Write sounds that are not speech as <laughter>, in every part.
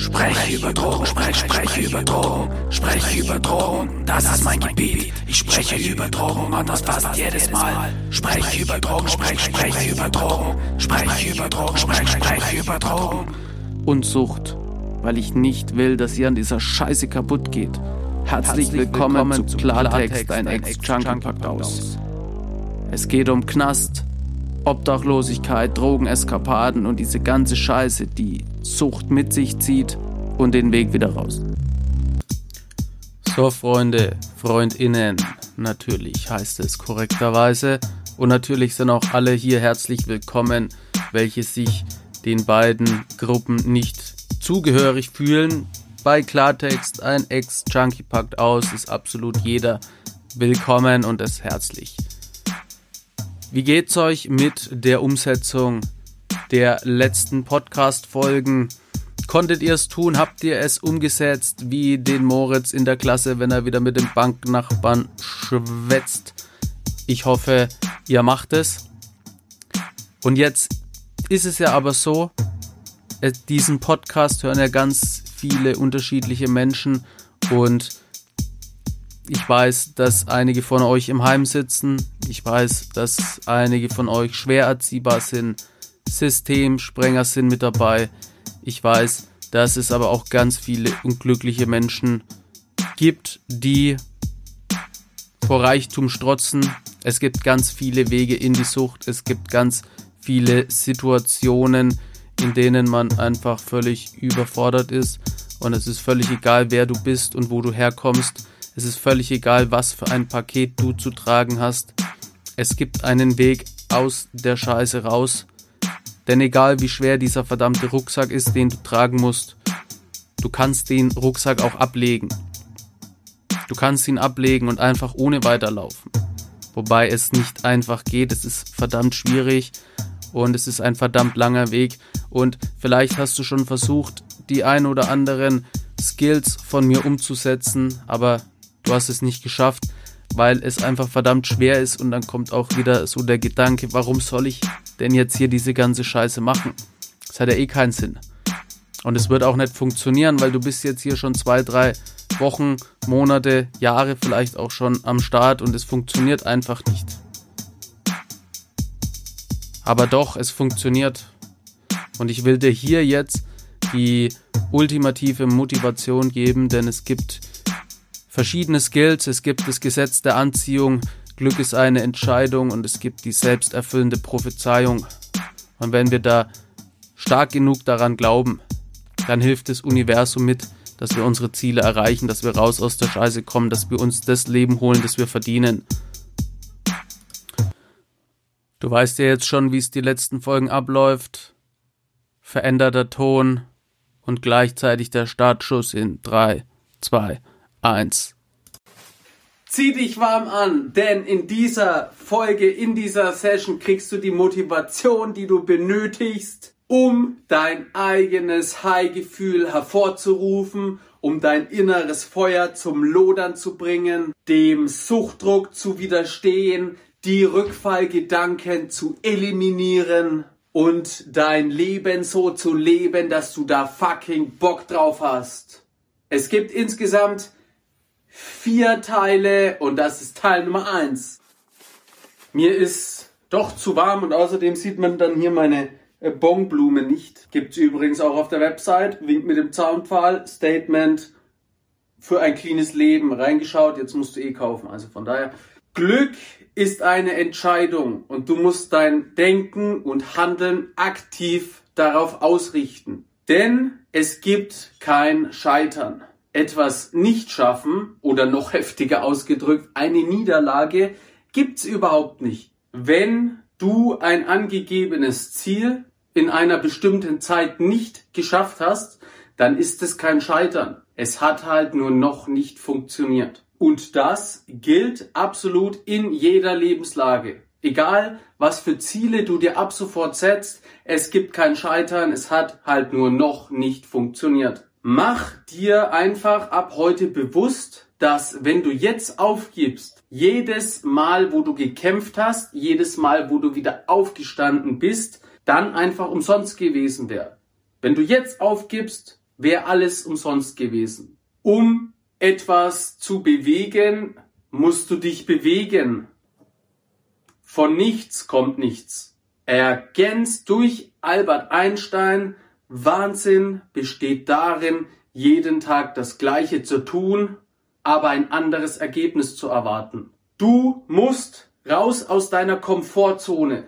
Spreche über Drogen, sprech, spreche über Drogen, spreche über Drogen, das ist mein Gebiet. Ich spreche über Drogen und das passt jedes Mal. Spreche über Drogen, sprech, spreche über Drogen, spreche über Drogen, sprech, spreche über Drogen. Und Sucht, weil ich nicht will, dass ihr an dieser Scheiße kaputt geht. Herzlich, willkommen, zu Klartext, ein Ex-Junkie packt aus. Es geht um Knast, Obdachlosigkeit, Drogeneskapaden und diese ganze Scheiße, die Sucht mit sich zieht und den Weg wieder raus. So, Freunde, Freundinnen, natürlich heißt es korrekterweise. Und natürlich sind auch alle hier herzlich willkommen, welche sich den beiden Gruppen nicht zugehörig fühlen. Bei Klartext, ein Ex-Junkie packt aus, ist absolut jeder willkommen und ist herzlich. Wie geht's euch mit der Umsetzung der letzten Podcast-Folgen? Konntet ihr es tun? Habt ihr es umgesetzt wie den Moritz in der Klasse, wenn er wieder mit dem Banknachbarn schwätzt? Ich hoffe, ihr macht es. Und jetzt ist es ja aber so, diesen Podcast hören ja ganz viele unterschiedliche Menschen und ich weiß, dass einige von euch im Heim sitzen. Ich weiß, dass einige von euch schwer erziehbar sind. Systemsprenger sind mit dabei. Ich weiß, dass es aber auch ganz viele unglückliche Menschen gibt, die vor Reichtum strotzen. Es gibt ganz viele Wege in die Sucht. Es gibt ganz viele Situationen, in denen man einfach völlig überfordert ist. Und es ist völlig egal, wer du bist und wo du herkommst. Es ist völlig egal, was für ein Paket du zu tragen hast. Es gibt einen Weg aus der Scheiße raus. Denn egal wie schwer dieser verdammte Rucksack ist, den du tragen musst, du kannst den Rucksack auch ablegen. Du kannst ihn ablegen und einfach ohne weiterlaufen. Wobei es nicht einfach geht, es ist verdammt schwierig und es ist ein verdammt langer Weg und vielleicht hast du schon versucht, die ein oder anderen Skills von mir umzusetzen, aber du hast es nicht geschafft, weil es einfach verdammt schwer ist und dann kommt auch wieder so der Gedanke, warum soll ich denn jetzt hier diese ganze Scheiße machen? Das hat ja eh keinen Sinn. Und es wird auch nicht funktionieren, weil du bist jetzt hier schon zwei, drei Wochen, Monate, Jahre vielleicht auch schon am Start und es funktioniert einfach nicht. Aber doch, es funktioniert. Und ich will dir hier jetzt die ultimative Motivation geben, denn es gibt verschiedene Skills. Es gibt das Gesetz der Anziehung, Glück ist eine Entscheidung und es gibt die selbsterfüllende Prophezeiung. Und wenn wir da stark genug daran glauben, dann hilft das Universum mit, dass wir unsere Ziele erreichen, dass wir raus aus der Scheiße kommen, dass wir uns das Leben holen, das wir verdienen. Du weißt ja jetzt schon, wie es die letzten Folgen abläuft. Veränderter Ton und gleichzeitig der Startschuss in 3, 2, 1. Zieh dich warm an, denn in dieser Folge, in dieser Session kriegst du die Motivation, die du benötigst, um dein eigenes High-Gefühl hervorzurufen, um dein inneres Feuer zum Lodern zu bringen, dem Suchtdruck zu widerstehen, die Rückfallgedanken zu eliminieren und dein Leben so zu leben, dass du da fucking Bock drauf hast. Es gibt insgesamt vier Teile und das ist Teil Nummer eins. Mir ist doch zu warm und außerdem sieht man dann hier meine äh, Bongblume nicht. Gibt's übrigens auch auf der Website. Wink mit dem Zaunpfahl. Statement für ein cleanes Leben. Reingeschaut, jetzt musst du eh kaufen. Also von daher. Glück ist eine Entscheidung und du musst dein Denken und Handeln aktiv darauf ausrichten. Denn es gibt kein Scheitern etwas nicht schaffen oder noch <laughs> heftiger ausgedrückt, eine Niederlage gibt's überhaupt nicht. Wenn du ein angegebenes Ziel in einer bestimmten Zeit nicht geschafft hast, dann ist es kein Scheitern. Es hat halt nur noch nicht funktioniert. Und das gilt absolut in jeder Lebenslage. Egal, was für Ziele du dir ab sofort setzt, es gibt kein Scheitern, es hat halt nur noch nicht funktioniert. Mach dir einfach ab heute bewusst, dass wenn du jetzt aufgibst, jedes Mal, wo du gekämpft hast, jedes Mal, wo du wieder aufgestanden bist, dann einfach umsonst gewesen wäre. Wenn du jetzt aufgibst, wäre alles umsonst gewesen. Um etwas zu bewegen, musst du dich bewegen. Von nichts kommt nichts. Ergänzt durch Albert Einstein, Wahnsinn besteht darin, jeden Tag das Gleiche zu tun, aber ein anderes Ergebnis zu erwarten. Du musst raus aus deiner Komfortzone.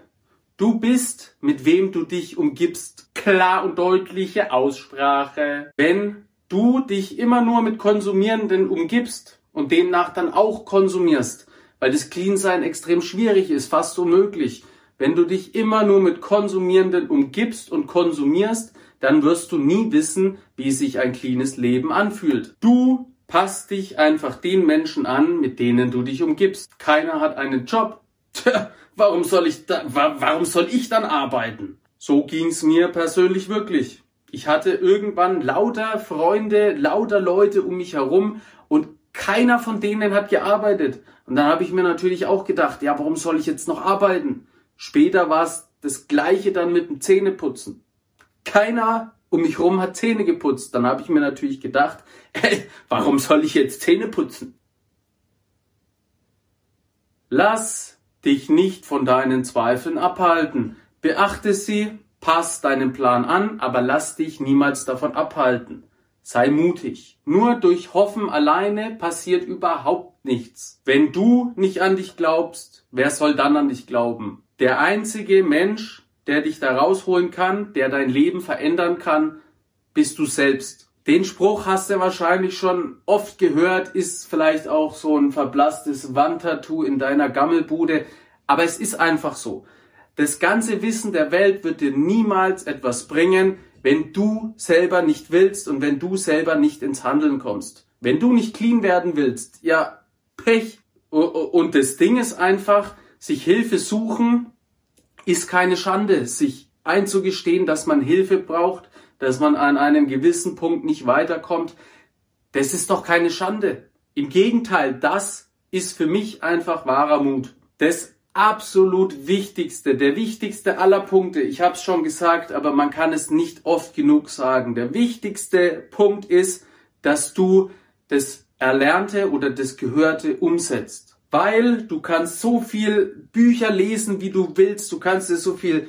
Du bist, mit wem du dich umgibst. Klar und deutliche Aussprache. Wenn du dich immer nur mit Konsumierenden umgibst und demnach dann auch konsumierst, weil das Clean-Sein extrem schwierig ist, fast unmöglich. Wenn du dich immer nur mit Konsumierenden umgibst und konsumierst, dann wirst du nie wissen, wie sich ein cleanes Leben anfühlt. Du passt dich einfach den Menschen an, mit denen du dich umgibst. Keiner hat einen Job. <laughs> Tja, warum soll ich da, warum soll ich dann arbeiten? So ging's mir persönlich wirklich. Ich hatte irgendwann lauter Freunde, lauter Leute um mich herum und keiner von denen hat gearbeitet. Und dann habe ich mir natürlich auch gedacht, ja, warum soll ich jetzt noch arbeiten? Später war es das gleiche dann mit dem Zähneputzen. Keiner um mich herum hat Zähne geputzt. Dann habe ich mir natürlich gedacht, <laughs> hey, warum soll ich jetzt Zähne putzen? Lass dich nicht von deinen Zweifeln abhalten. Beachte sie, pass deinen Plan an, aber lass dich niemals davon abhalten. Sei mutig. Nur durch Hoffen alleine passiert überhaupt nichts. Wenn du nicht an dich glaubst, wer soll dann an dich glauben? Der einzige Mensch, der dich da rausholen kann, der dein Leben verändern kann, bist du selbst. Den Spruch hast du wahrscheinlich schon oft gehört, ist vielleicht auch so ein verblasstes Wandtattoo in deiner Gammelbude, aber es ist einfach so. Das ganze Wissen der Welt wird dir niemals etwas bringen, wenn du selber nicht willst und wenn du selber nicht ins Handeln kommst. Wenn du nicht clean werden willst, ja, Pech. Und das Ding ist einfach, sich Hilfe suchen ist keine Schande. Sich einzugestehen, dass man Hilfe braucht, dass man an einem gewissen Punkt nicht weiterkommt, das ist doch keine Schande. Im Gegenteil, das ist für mich einfach wahrer Mut. Das absolut wichtigste, der wichtigste aller Punkte, ich habe es schon gesagt, aber man kann es nicht oft genug sagen. Der wichtigste Punkt ist, dass du das Erlernte oder das Gehörte umsetzt. Weil du kannst so viel Bücher lesen, wie du willst, du kannst dir so viel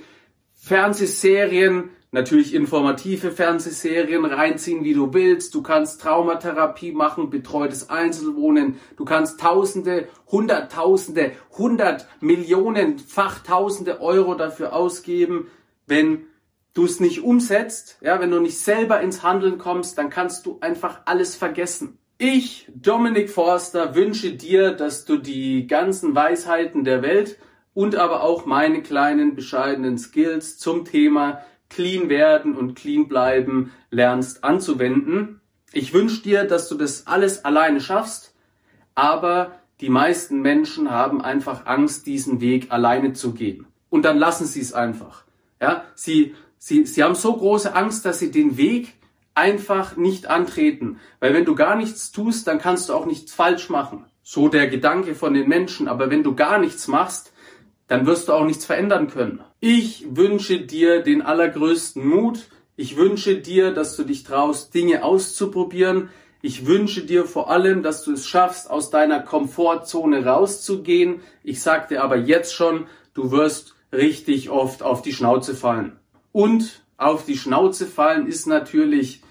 Fernsehserien natürlich informative Fernsehserien reinziehen, wie du willst. Du kannst Traumatherapie machen, betreutes Einzelwohnen. Du kannst Tausende, Hunderttausende, hundert Millionen, Fachtausende Euro dafür ausgeben. Wenn du es nicht umsetzt, ja, wenn du nicht selber ins Handeln kommst, dann kannst du einfach alles vergessen. Ich, Dominik Forster, wünsche dir, dass du die ganzen Weisheiten der Welt und aber auch meine kleinen bescheidenen Skills zum Thema clean werden und clean bleiben lernst anzuwenden. Ich wünsche dir, dass du das alles alleine schaffst, aber die meisten Menschen haben einfach Angst, diesen Weg alleine zu gehen. Und dann lassen sie es einfach. Ja, sie, sie, sie haben so große Angst, dass sie den Weg einfach nicht antreten. Weil wenn du gar nichts tust, dann kannst du auch nichts falsch machen. So der Gedanke von den Menschen. Aber wenn du gar nichts machst, dann wirst du auch nichts verändern können. Ich wünsche dir den allergrößten Mut. Ich wünsche dir, dass du dich traust, Dinge auszuprobieren. Ich wünsche dir vor allem, dass du es schaffst, aus deiner Komfortzone rauszugehen. Ich sag dir aber jetzt schon, du wirst richtig oft auf die Schnauze fallen. Und auf die Schnauze fallen ist natürlich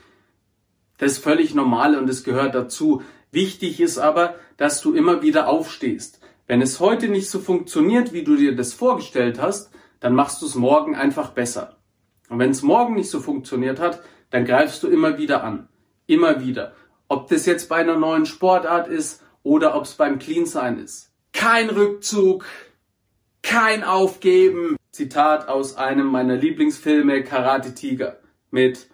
das völlig normal und es gehört dazu. Wichtig ist aber, dass du immer wieder aufstehst. Wenn es heute nicht so funktioniert, wie du dir das vorgestellt hast, dann machst du es morgen einfach besser. Und wenn es morgen nicht so funktioniert hat, dann greifst du immer wieder an. Immer wieder. Ob das jetzt bei einer neuen Sportart ist oder ob es beim Clean-Sein ist. Kein Rückzug, kein Aufgeben. Zitat aus einem meiner Lieblingsfilme Karate Tiger mit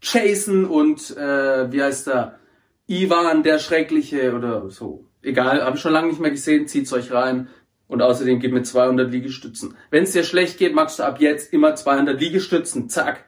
Jason und äh, wie heißt er? Ivan der Schreckliche oder so. Egal, habe ich schon lange nicht mehr gesehen, zieht's euch rein. Und außerdem gib mir 200 Liegestützen. Wenn es dir schlecht geht, machst du ab jetzt immer 200 Liegestützen. Zack.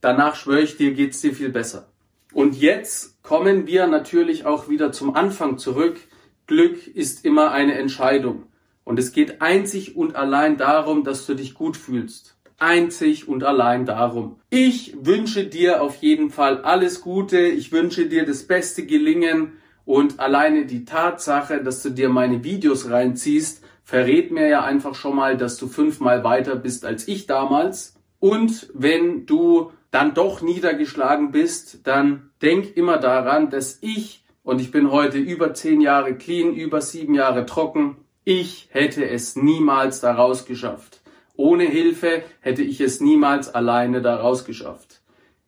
Danach schwöre ich dir, geht's dir viel besser. Und jetzt kommen wir natürlich auch wieder zum Anfang zurück. Glück ist immer eine Entscheidung. Und es geht einzig und allein darum, dass du dich gut fühlst. Einzig und allein darum. Ich wünsche dir auf jeden Fall alles Gute. Ich wünsche dir das beste Gelingen. Und alleine die Tatsache, dass du dir meine Videos reinziehst, verrät mir ja einfach schon mal, dass du fünfmal weiter bist als ich damals. Und wenn du dann doch niedergeschlagen bist, dann denk immer daran, dass ich, und ich bin heute über zehn Jahre clean, über sieben Jahre trocken, ich hätte es niemals daraus geschafft. Ohne Hilfe hätte ich es niemals alleine daraus geschafft.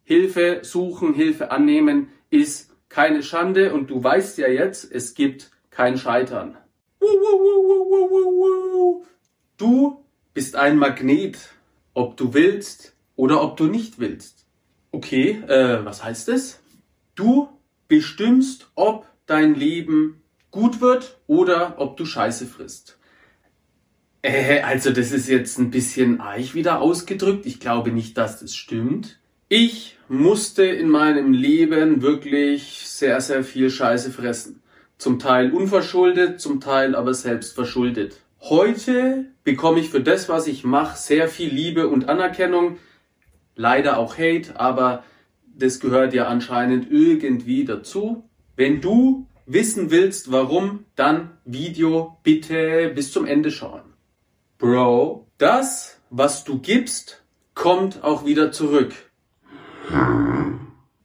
Hilfe suchen, Hilfe annehmen ist keine Schande und du weißt ja jetzt, es gibt kein Scheitern. Du bist ein Magnet, ob du willst oder ob du nicht willst. Okay, äh, was heißt es? Du bestimmst, ob dein Leben gut wird oder ob du Scheiße frisst. Äh, also das ist jetzt ein bisschen eich wieder ausgedrückt. Ich glaube nicht, dass das stimmt. Ich musste in meinem Leben wirklich sehr, sehr viel Scheiße fressen. Zum Teil unverschuldet, zum Teil aber selbst verschuldet. Heute bekomme ich für das, was ich mache, sehr viel Liebe und Anerkennung. Leider auch Hate, aber das gehört ja anscheinend irgendwie dazu. Wenn du wissen willst, warum, dann Video bitte bis zum Ende schauen. Bro, das, was du gibst, kommt auch wieder zurück.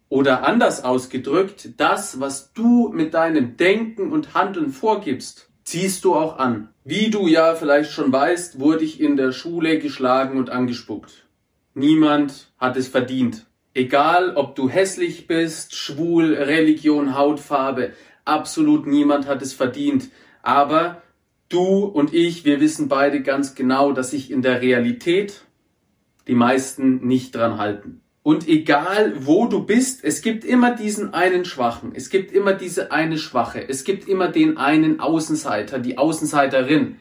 Oder anders ausgedrückt, das, was du mit deinem Denken und Handeln vorgibst, ziehst du auch an. Wie du ja vielleicht schon weißt, wurde ich in der Schule geschlagen und angespuckt. Niemand hat es verdient. Egal, ob du hässlich bist, schwul, Religion, Hautfarbe, absolut niemand hat es verdient. Aber du und ich, wir wissen beide ganz genau, dass sich in der Realität die meisten nicht dran halten. Und egal wo du bist, es gibt immer diesen einen Schwachen, es gibt immer diese eine Schwache, es gibt immer den einen Außenseiter, die Außenseiterin.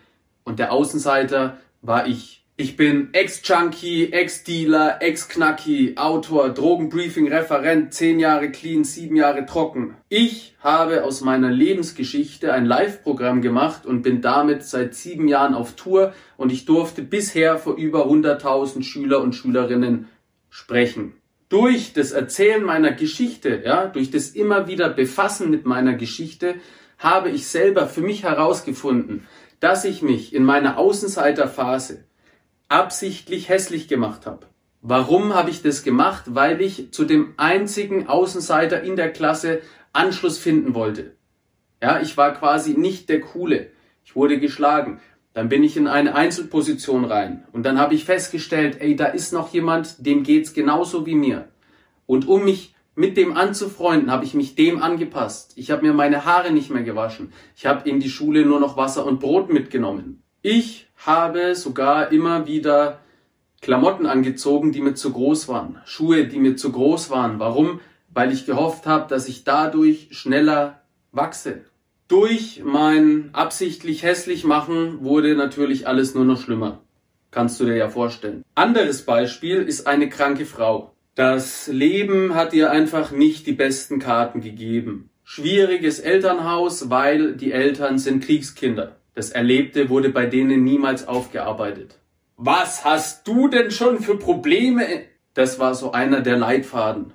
Und der Außenseiter war ich. Ich bin Ex-Junkie, Ex-Dealer, Ex-Knacki, Autor, Drogenbriefing, Referent, zehn Jahre clean, sieben Jahre trocken. Ich habe aus meiner Lebensgeschichte ein Live-Programm gemacht und bin damit seit sieben Jahren auf Tour und ich durfte bisher vor über 100.000 Schüler und Schülerinnen sprechen. Durch das Erzählen meiner Geschichte, ja, durch das immer wieder Befassen mit meiner Geschichte, habe ich selber für mich herausgefunden, dass ich mich in meiner Außenseiterphase absichtlich hässlich gemacht habe. Warum habe ich das gemacht? Weil ich zu dem einzigen Außenseiter in der Klasse Anschluss finden wollte. Ja, ich war quasi nicht der Coole. Ich wurde geschlagen. Dann bin ich in eine Einzelposition rein und dann habe ich festgestellt, ey, da ist noch jemand, dem geht's genauso wie mir. Und um mich mit dem anzufreunden, habe ich mich dem angepasst. Ich habe mir meine Haare nicht mehr gewaschen. Ich habe in die Schule nur noch Wasser und Brot mitgenommen. Ich habe sogar immer wieder Klamotten angezogen, die mir zu groß waren, Schuhe, die mir zu groß waren. Warum? Weil ich gehofft habe, dass ich dadurch schneller wachse. Durch mein absichtlich hässlich machen wurde natürlich alles nur noch schlimmer. Kannst du dir ja vorstellen. Anderes Beispiel ist eine kranke Frau. Das Leben hat ihr einfach nicht die besten Karten gegeben. Schwieriges Elternhaus, weil die Eltern sind Kriegskinder. Das Erlebte wurde bei denen niemals aufgearbeitet. Was hast du denn schon für Probleme? Das war so einer der Leitfaden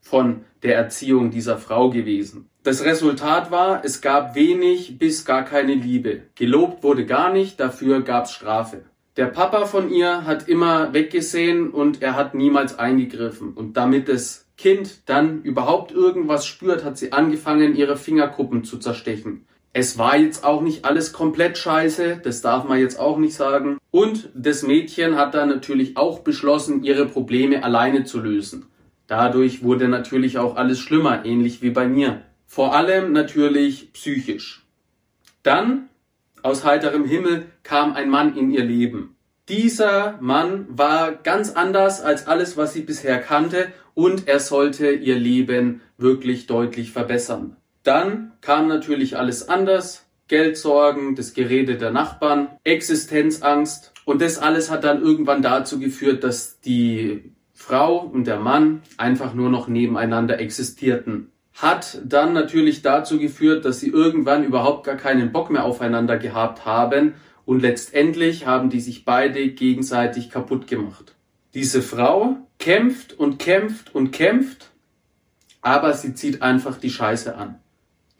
von der Erziehung dieser Frau gewesen. Das Resultat war, es gab wenig bis gar keine Liebe. Gelobt wurde gar nicht, dafür gab's Strafe. Der Papa von ihr hat immer weggesehen und er hat niemals eingegriffen. Und damit das Kind dann überhaupt irgendwas spürt, hat sie angefangen, ihre Fingerkuppen zu zerstechen. Es war jetzt auch nicht alles komplett scheiße, das darf man jetzt auch nicht sagen. Und das Mädchen hat dann natürlich auch beschlossen, ihre Probleme alleine zu lösen. Dadurch wurde natürlich auch alles schlimmer, ähnlich wie bei mir. Vor allem natürlich psychisch. Dann, aus heiterem Himmel, kam ein Mann in ihr Leben. Dieser Mann war ganz anders als alles, was sie bisher kannte und er sollte ihr Leben wirklich deutlich verbessern. Dann kam natürlich alles anders. Geldsorgen, das Gerede der Nachbarn, Existenzangst. Und das alles hat dann irgendwann dazu geführt, dass die Frau und der Mann einfach nur noch nebeneinander existierten. Hat dann natürlich dazu geführt, dass sie irgendwann überhaupt gar keinen Bock mehr aufeinander gehabt haben und letztendlich haben die sich beide gegenseitig kaputt gemacht. Diese Frau kämpft und kämpft und kämpft, aber sie zieht einfach die Scheiße an.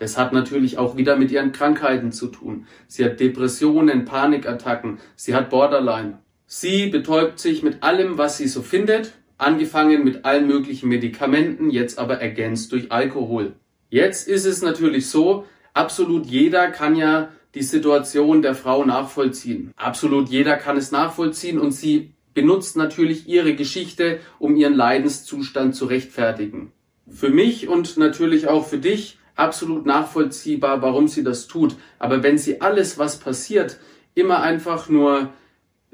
Das hat natürlich auch wieder mit ihren Krankheiten zu tun. Sie hat Depressionen, Panikattacken, sie hat Borderline. Sie betäubt sich mit allem, was sie so findet, angefangen mit allen möglichen Medikamenten, jetzt aber ergänzt durch Alkohol. Jetzt ist es natürlich so, absolut jeder kann ja die Situation der Frau nachvollziehen. Absolut jeder kann es nachvollziehen und sie benutzt natürlich ihre Geschichte, um ihren Leidenszustand zu rechtfertigen. Für mich und natürlich auch für dich absolut nachvollziehbar, warum sie das tut. Aber wenn sie alles, was passiert, immer einfach nur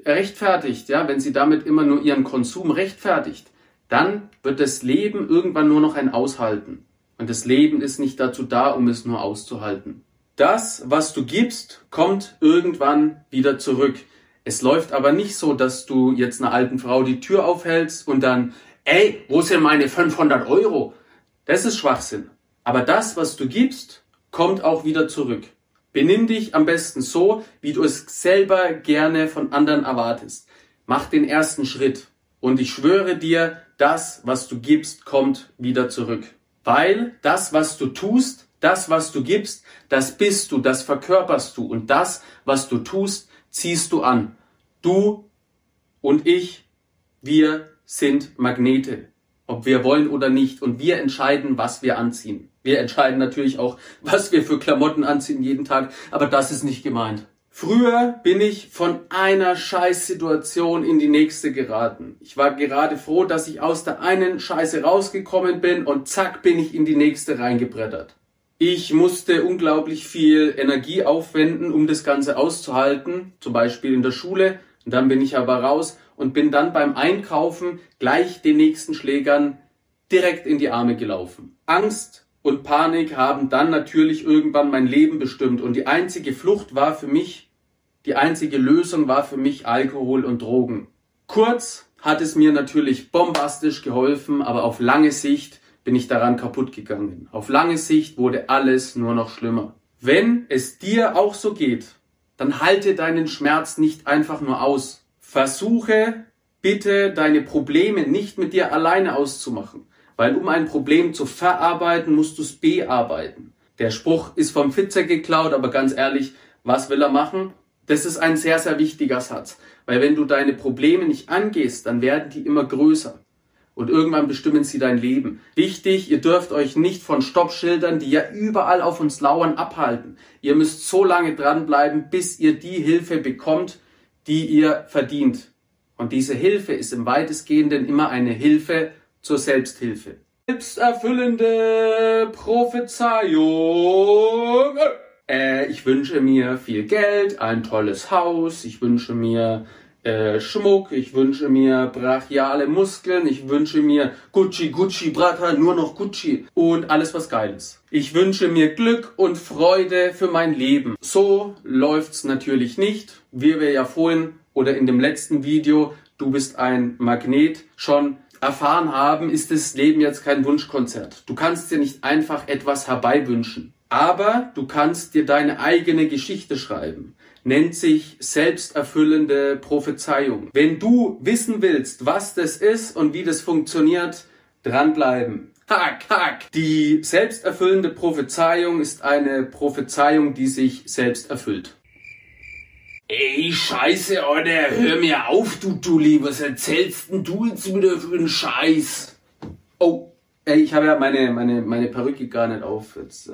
rechtfertigt, ja, wenn sie damit immer nur ihren Konsum rechtfertigt, dann wird das Leben irgendwann nur noch ein Aushalten. Und das Leben ist nicht dazu da, um es nur auszuhalten. Das, was du gibst, kommt irgendwann wieder zurück. Es läuft aber nicht so, dass du jetzt einer alten Frau die Tür aufhältst und dann, ey, wo sind meine 500 Euro? Das ist Schwachsinn. Aber das, was du gibst, kommt auch wieder zurück. Benimm dich am besten so, wie du es selber gerne von anderen erwartest. Mach den ersten Schritt. Und ich schwöre dir, das, was du gibst, kommt wieder zurück. Weil das, was du tust, das, was du gibst, das bist du, das verkörperst du. Und das, was du tust, ziehst du an. Du und ich, wir sind Magnete. Ob wir wollen oder nicht. Und wir entscheiden, was wir anziehen. Wir entscheiden natürlich auch, was wir für Klamotten anziehen jeden Tag. Aber das ist nicht gemeint. Früher bin ich von einer Scheißsituation in die nächste geraten. Ich war gerade froh, dass ich aus der einen Scheiße rausgekommen bin und zack bin ich in die nächste reingebrettert. Ich musste unglaublich viel Energie aufwenden, um das Ganze auszuhalten, zum Beispiel in der Schule. Und dann bin ich aber raus und bin dann beim Einkaufen gleich den nächsten Schlägern direkt in die Arme gelaufen. Angst und Panik haben dann natürlich irgendwann mein Leben bestimmt und die einzige Flucht war für mich die einzige Lösung war für mich Alkohol und Drogen. Kurz hat es mir natürlich bombastisch geholfen, aber auf lange Sicht bin ich daran kaputt gegangen. Auf lange Sicht wurde alles nur noch schlimmer. Wenn es dir auch so geht, dann halte deinen Schmerz nicht einfach nur aus. Versuche bitte deine Probleme nicht mit dir alleine auszumachen, weil um ein Problem zu verarbeiten, musst du es bearbeiten. Der Spruch ist vom Fitzer geklaut, aber ganz ehrlich, was will er machen? Das ist ein sehr, sehr wichtiger Satz. Weil wenn du deine Probleme nicht angehst, dann werden die immer größer. Und irgendwann bestimmen sie dein Leben. Wichtig, ihr dürft euch nicht von Stoppschildern, die ja überall auf uns lauern, abhalten. Ihr müsst so lange dranbleiben, bis ihr die Hilfe bekommt, die ihr verdient. Und diese Hilfe ist im weitestgehenden immer eine Hilfe zur Selbsthilfe. Selbsterfüllende Prophezeiung. Äh, ich wünsche mir viel Geld, ein tolles Haus, ich wünsche mir äh, Schmuck, ich wünsche mir brachiale Muskeln, ich wünsche mir Gucci, Gucci, Brata, nur noch Gucci und alles was geil ist. Ich wünsche mir Glück und Freude für mein Leben. So läuft's natürlich nicht, wie wir ja vorhin oder in dem letzten Video, du bist ein Magnet, schon erfahren haben, ist das Leben jetzt kein Wunschkonzert. Du kannst dir nicht einfach etwas herbeiwünschen. Aber du kannst dir deine eigene Geschichte schreiben. Nennt sich selbsterfüllende Prophezeiung. Wenn du wissen willst, was das ist und wie das funktioniert, dranbleiben. Hack, hack. Die selbsterfüllende Prophezeiung ist eine Prophezeiung, die sich selbst erfüllt. Ey, scheiße, Alter, hör mir auf, du Dulli, was erzählst denn du jetzt wieder für einen Scheiß? Oh, Ey, ich habe ja meine, meine, meine Perücke gar nicht auf. Jetzt, äh,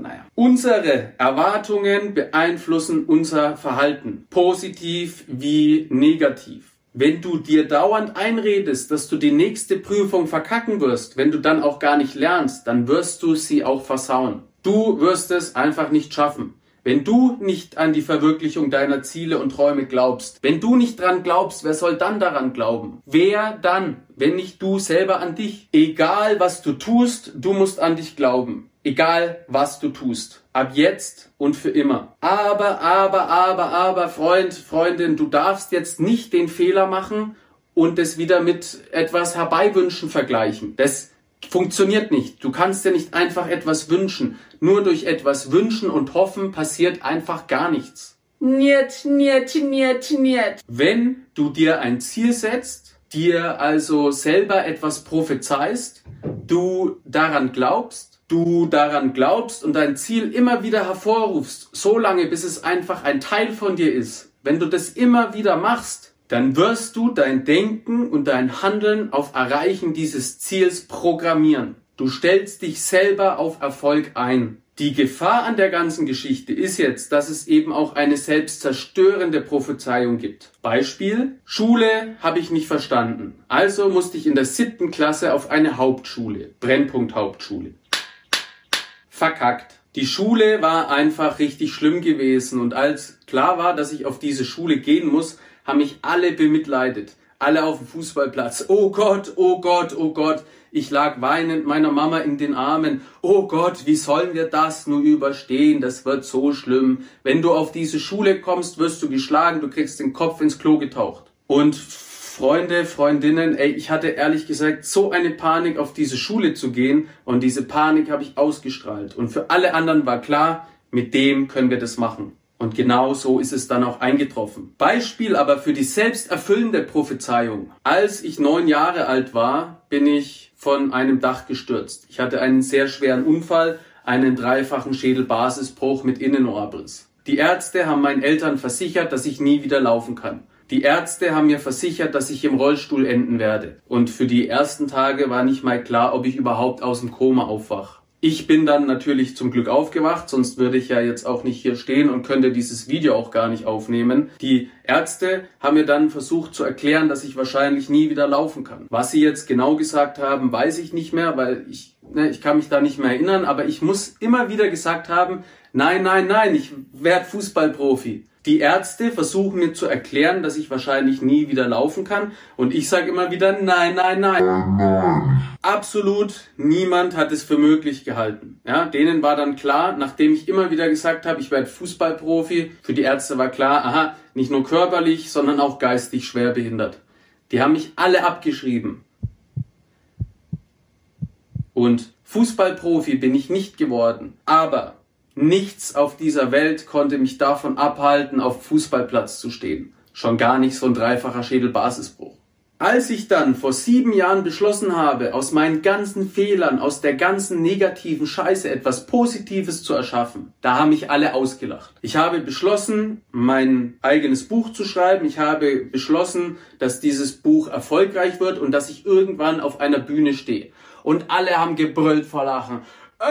naja. Unsere Erwartungen beeinflussen unser Verhalten. Positiv wie negativ. Wenn du dir dauernd einredest, dass du die nächste Prüfung verkacken wirst, wenn du dann auch gar nicht lernst, dann wirst du sie auch versauen. Du wirst es einfach nicht schaffen. Wenn du nicht an die Verwirklichung deiner Ziele und Träume glaubst, wenn du nicht dran glaubst, wer soll dann daran glauben? Wer dann, wenn nicht du selber an dich? Egal was du tust, du musst an dich glauben. Egal was du tust. Ab jetzt und für immer. Aber, aber, aber, aber, Freund, Freundin, du darfst jetzt nicht den Fehler machen und es wieder mit etwas Herbeiwünschen vergleichen. Das funktioniert nicht. Du kannst dir nicht einfach etwas wünschen. Nur durch etwas wünschen und hoffen passiert einfach gar nichts. Niet, niet, niet, niet. Wenn du dir ein Ziel setzt, dir also selber etwas prophezeist, du daran glaubst, du daran glaubst und dein Ziel immer wieder hervorrufst, so lange bis es einfach ein Teil von dir ist. Wenn du das immer wieder machst, dann wirst du dein Denken und dein Handeln auf Erreichen dieses Ziels programmieren. Du stellst dich selber auf Erfolg ein. Die Gefahr an der ganzen Geschichte ist jetzt, dass es eben auch eine selbstzerstörende Prophezeiung gibt. Beispiel, Schule habe ich nicht verstanden. Also musste ich in der siebten Klasse auf eine Hauptschule. Brennpunkt Hauptschule. Verkackt. Die Schule war einfach richtig schlimm gewesen und als klar war, dass ich auf diese Schule gehen muss, haben mich alle bemitleidet. Alle auf dem Fußballplatz. Oh Gott, oh Gott, oh Gott. Ich lag weinend meiner Mama in den Armen. Oh Gott, wie sollen wir das nur überstehen? Das wird so schlimm. Wenn du auf diese Schule kommst, wirst du geschlagen, du kriegst den Kopf ins Klo getaucht. Und Freunde, Freundinnen, ey, ich hatte ehrlich gesagt so eine Panik, auf diese Schule zu gehen. Und diese Panik habe ich ausgestrahlt. Und für alle anderen war klar, mit dem können wir das machen. Und genau so ist es dann auch eingetroffen. Beispiel aber für die selbsterfüllende Prophezeiung. Als ich neun Jahre alt war, bin ich von einem Dach gestürzt. Ich hatte einen sehr schweren Unfall, einen dreifachen Schädelbasisbruch mit Innenohrbriss. Die Ärzte haben meinen Eltern versichert, dass ich nie wieder laufen kann. Die Ärzte haben mir versichert, dass ich im Rollstuhl enden werde. Und für die ersten Tage war nicht mal klar, ob ich überhaupt aus dem Koma aufwach. Ich bin dann natürlich zum Glück aufgewacht, sonst würde ich ja jetzt auch nicht hier stehen und könnte dieses Video auch gar nicht aufnehmen. Die Ärzte haben mir dann versucht zu erklären, dass ich wahrscheinlich nie wieder laufen kann. Was sie jetzt genau gesagt haben, weiß ich nicht mehr, weil ich, ne, ich kann mich da nicht mehr erinnern, aber ich muss immer wieder gesagt haben, nein, nein, nein, ich werde Fußballprofi. Die Ärzte versuchen mir zu erklären, dass ich wahrscheinlich nie wieder laufen kann. Und ich sage immer wieder, nein, nein, nein. Absolut niemand hat es für möglich gehalten. Ja, denen war dann klar, nachdem ich immer wieder gesagt habe, ich werde Fußballprofi, für die Ärzte war klar, aha, nicht nur körperlich, sondern auch geistig schwer behindert. Die haben mich alle abgeschrieben. Und Fußballprofi bin ich nicht geworden. Aber Nichts auf dieser Welt konnte mich davon abhalten, auf Fußballplatz zu stehen. Schon gar nicht so ein dreifacher Schädelbasisbruch. Als ich dann vor sieben Jahren beschlossen habe, aus meinen ganzen Fehlern, aus der ganzen negativen Scheiße etwas Positives zu erschaffen, da haben mich alle ausgelacht. Ich habe beschlossen, mein eigenes Buch zu schreiben. Ich habe beschlossen, dass dieses Buch erfolgreich wird und dass ich irgendwann auf einer Bühne stehe. Und alle haben gebrüllt vor Lachen. <laughs>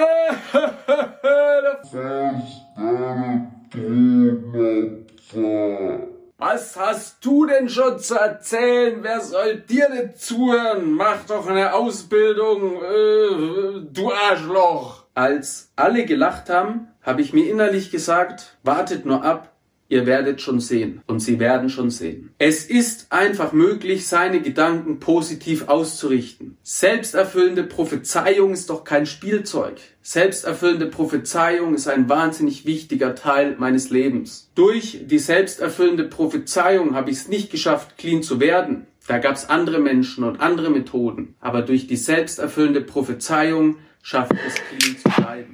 Was hast du denn schon zu erzählen? Wer soll dir denn zuhören? Mach doch eine Ausbildung, äh, du Arschloch. Als alle gelacht haben, habe ich mir innerlich gesagt, wartet nur ab, Ihr werdet schon sehen und Sie werden schon sehen. Es ist einfach möglich, seine Gedanken positiv auszurichten. Selbsterfüllende Prophezeiung ist doch kein Spielzeug. Selbsterfüllende Prophezeiung ist ein wahnsinnig wichtiger Teil meines Lebens. Durch die selbsterfüllende Prophezeiung habe ich es nicht geschafft, clean zu werden. Da gab es andere Menschen und andere Methoden. Aber durch die selbsterfüllende Prophezeiung schafft es, clean zu bleiben.